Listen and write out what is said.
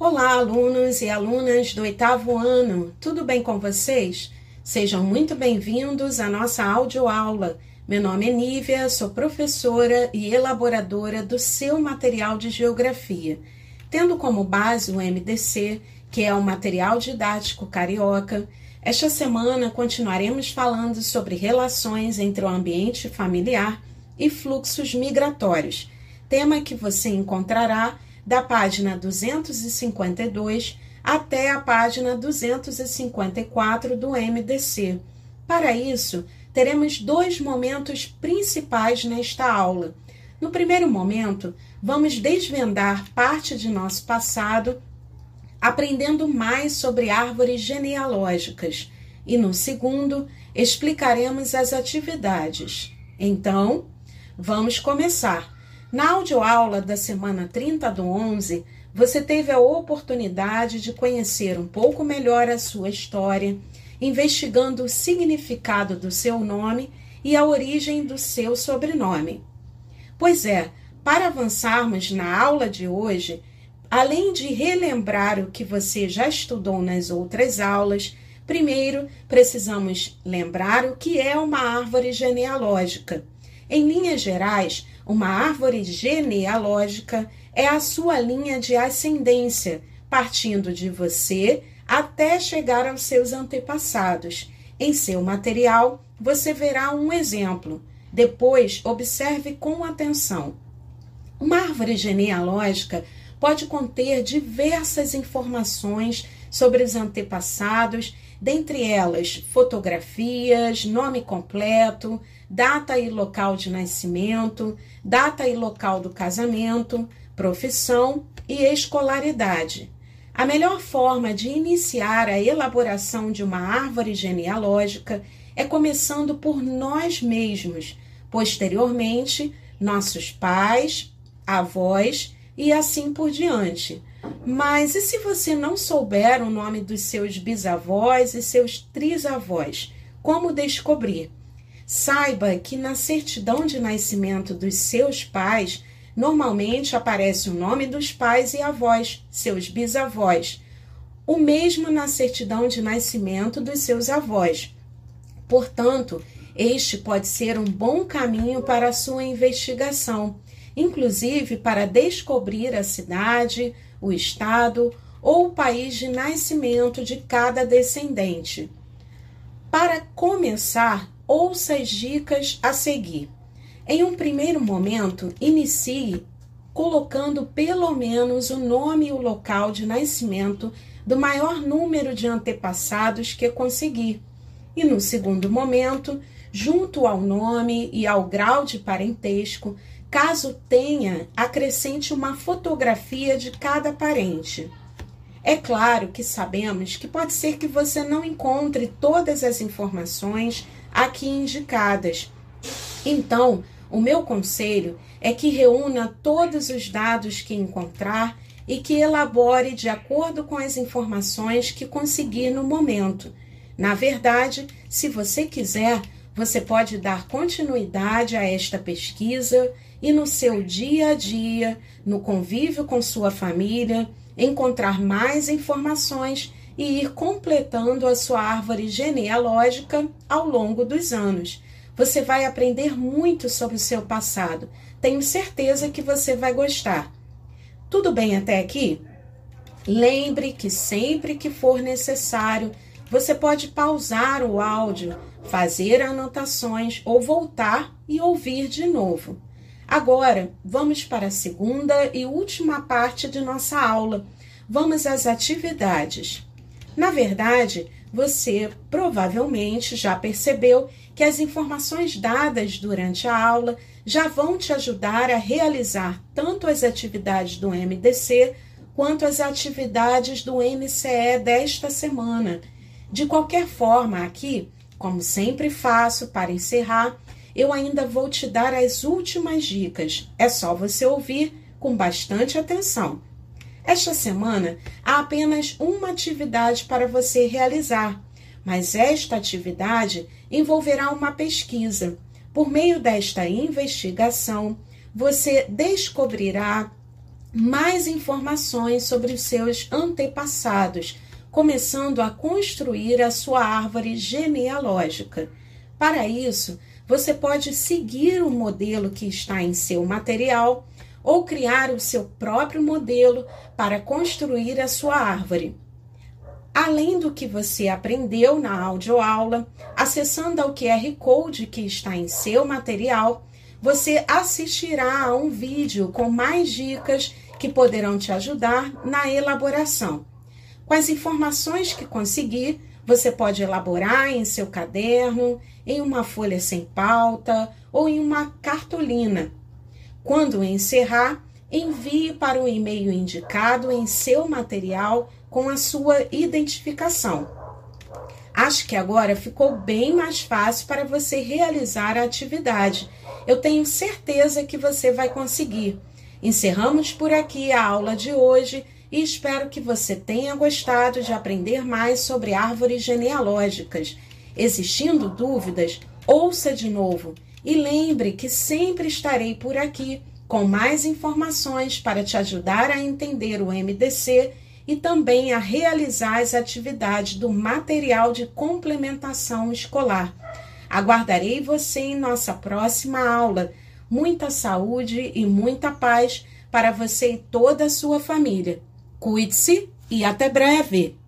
Olá, alunos e alunas do oitavo ano, tudo bem com vocês? Sejam muito bem-vindos à nossa audioaula. Meu nome é Nívia, sou professora e elaboradora do seu material de geografia, tendo como base o MDC, que é o material didático carioca. Esta semana continuaremos falando sobre relações entre o ambiente familiar e fluxos migratórios, tema que você encontrará da página 252 até a página 254 do MDC. Para isso, teremos dois momentos principais nesta aula. No primeiro momento, vamos desvendar parte de nosso passado, aprendendo mais sobre árvores genealógicas, e no segundo, explicaremos as atividades. Então, vamos começar. Na audioaula da semana 30 do 11, você teve a oportunidade de conhecer um pouco melhor a sua história, investigando o significado do seu nome e a origem do seu sobrenome. Pois é, para avançarmos na aula de hoje, além de relembrar o que você já estudou nas outras aulas, primeiro precisamos lembrar o que é uma árvore genealógica. Em linhas gerais, uma árvore genealógica é a sua linha de ascendência, partindo de você até chegar aos seus antepassados. Em seu material, você verá um exemplo. Depois, observe com atenção. Uma árvore genealógica pode conter diversas informações sobre os antepassados, dentre elas fotografias, nome completo, data e local de nascimento, data e local do casamento, profissão e escolaridade. A melhor forma de iniciar a elaboração de uma árvore genealógica é começando por nós mesmos, posteriormente, nossos pais, avós e assim por diante. Mas e se você não souber o nome dos seus bisavós e seus trisavós? Como descobrir? Saiba que na certidão de nascimento dos seus pais, normalmente aparece o nome dos pais e avós, seus bisavós. O mesmo na certidão de nascimento dos seus avós. Portanto, este pode ser um bom caminho para a sua investigação, inclusive para descobrir a cidade, o estado ou o país de nascimento de cada descendente. Para começar, ouça as dicas a seguir. Em um primeiro momento, inicie colocando pelo menos o nome e o local de nascimento do maior número de antepassados que conseguir. E no segundo momento, junto ao nome e ao grau de parentesco, caso tenha, acrescente uma fotografia de cada parente. É claro que sabemos que pode ser que você não encontre todas as informações aqui indicadas. Então, o meu conselho é que reúna todos os dados que encontrar e que elabore de acordo com as informações que conseguir no momento. Na verdade, se você quiser, você pode dar continuidade a esta pesquisa e no seu dia a dia, no convívio com sua família, encontrar mais informações e ir completando a sua árvore genealógica ao longo dos anos. Você vai aprender muito sobre o seu passado. Tenho certeza que você vai gostar. Tudo bem até aqui? Lembre que sempre que for necessário, você pode pausar o áudio, fazer anotações ou voltar e ouvir de novo. Agora, vamos para a segunda e última parte de nossa aula. Vamos às atividades. Na verdade, você provavelmente já percebeu que as informações dadas durante a aula já vão te ajudar a realizar tanto as atividades do MDC quanto as atividades do MCE desta semana. De qualquer forma, aqui, como sempre faço para encerrar, eu ainda vou te dar as últimas dicas. É só você ouvir com bastante atenção. Esta semana há apenas uma atividade para você realizar, mas esta atividade envolverá uma pesquisa. Por meio desta investigação, você descobrirá mais informações sobre os seus antepassados, começando a construir a sua árvore genealógica. Para isso, você pode seguir o modelo que está em seu material ou criar o seu próprio modelo para construir a sua árvore. Além do que você aprendeu na audioaula, acessando ao QR Code que está em seu material, você assistirá a um vídeo com mais dicas que poderão te ajudar na elaboração. Com as informações que conseguir, você pode elaborar em seu caderno, em uma folha sem pauta ou em uma cartolina. Quando encerrar, envie para o e-mail indicado em seu material com a sua identificação. Acho que agora ficou bem mais fácil para você realizar a atividade. Eu tenho certeza que você vai conseguir. Encerramos por aqui a aula de hoje e espero que você tenha gostado de aprender mais sobre árvores genealógicas. Existindo dúvidas, ouça de novo e lembre que sempre estarei por aqui com mais informações para te ajudar a entender o MDC e também a realizar as atividades do material de complementação escolar. Aguardarei você em nossa próxima aula. Muita saúde e muita paz para você e toda a sua família. Cuide-se e até breve!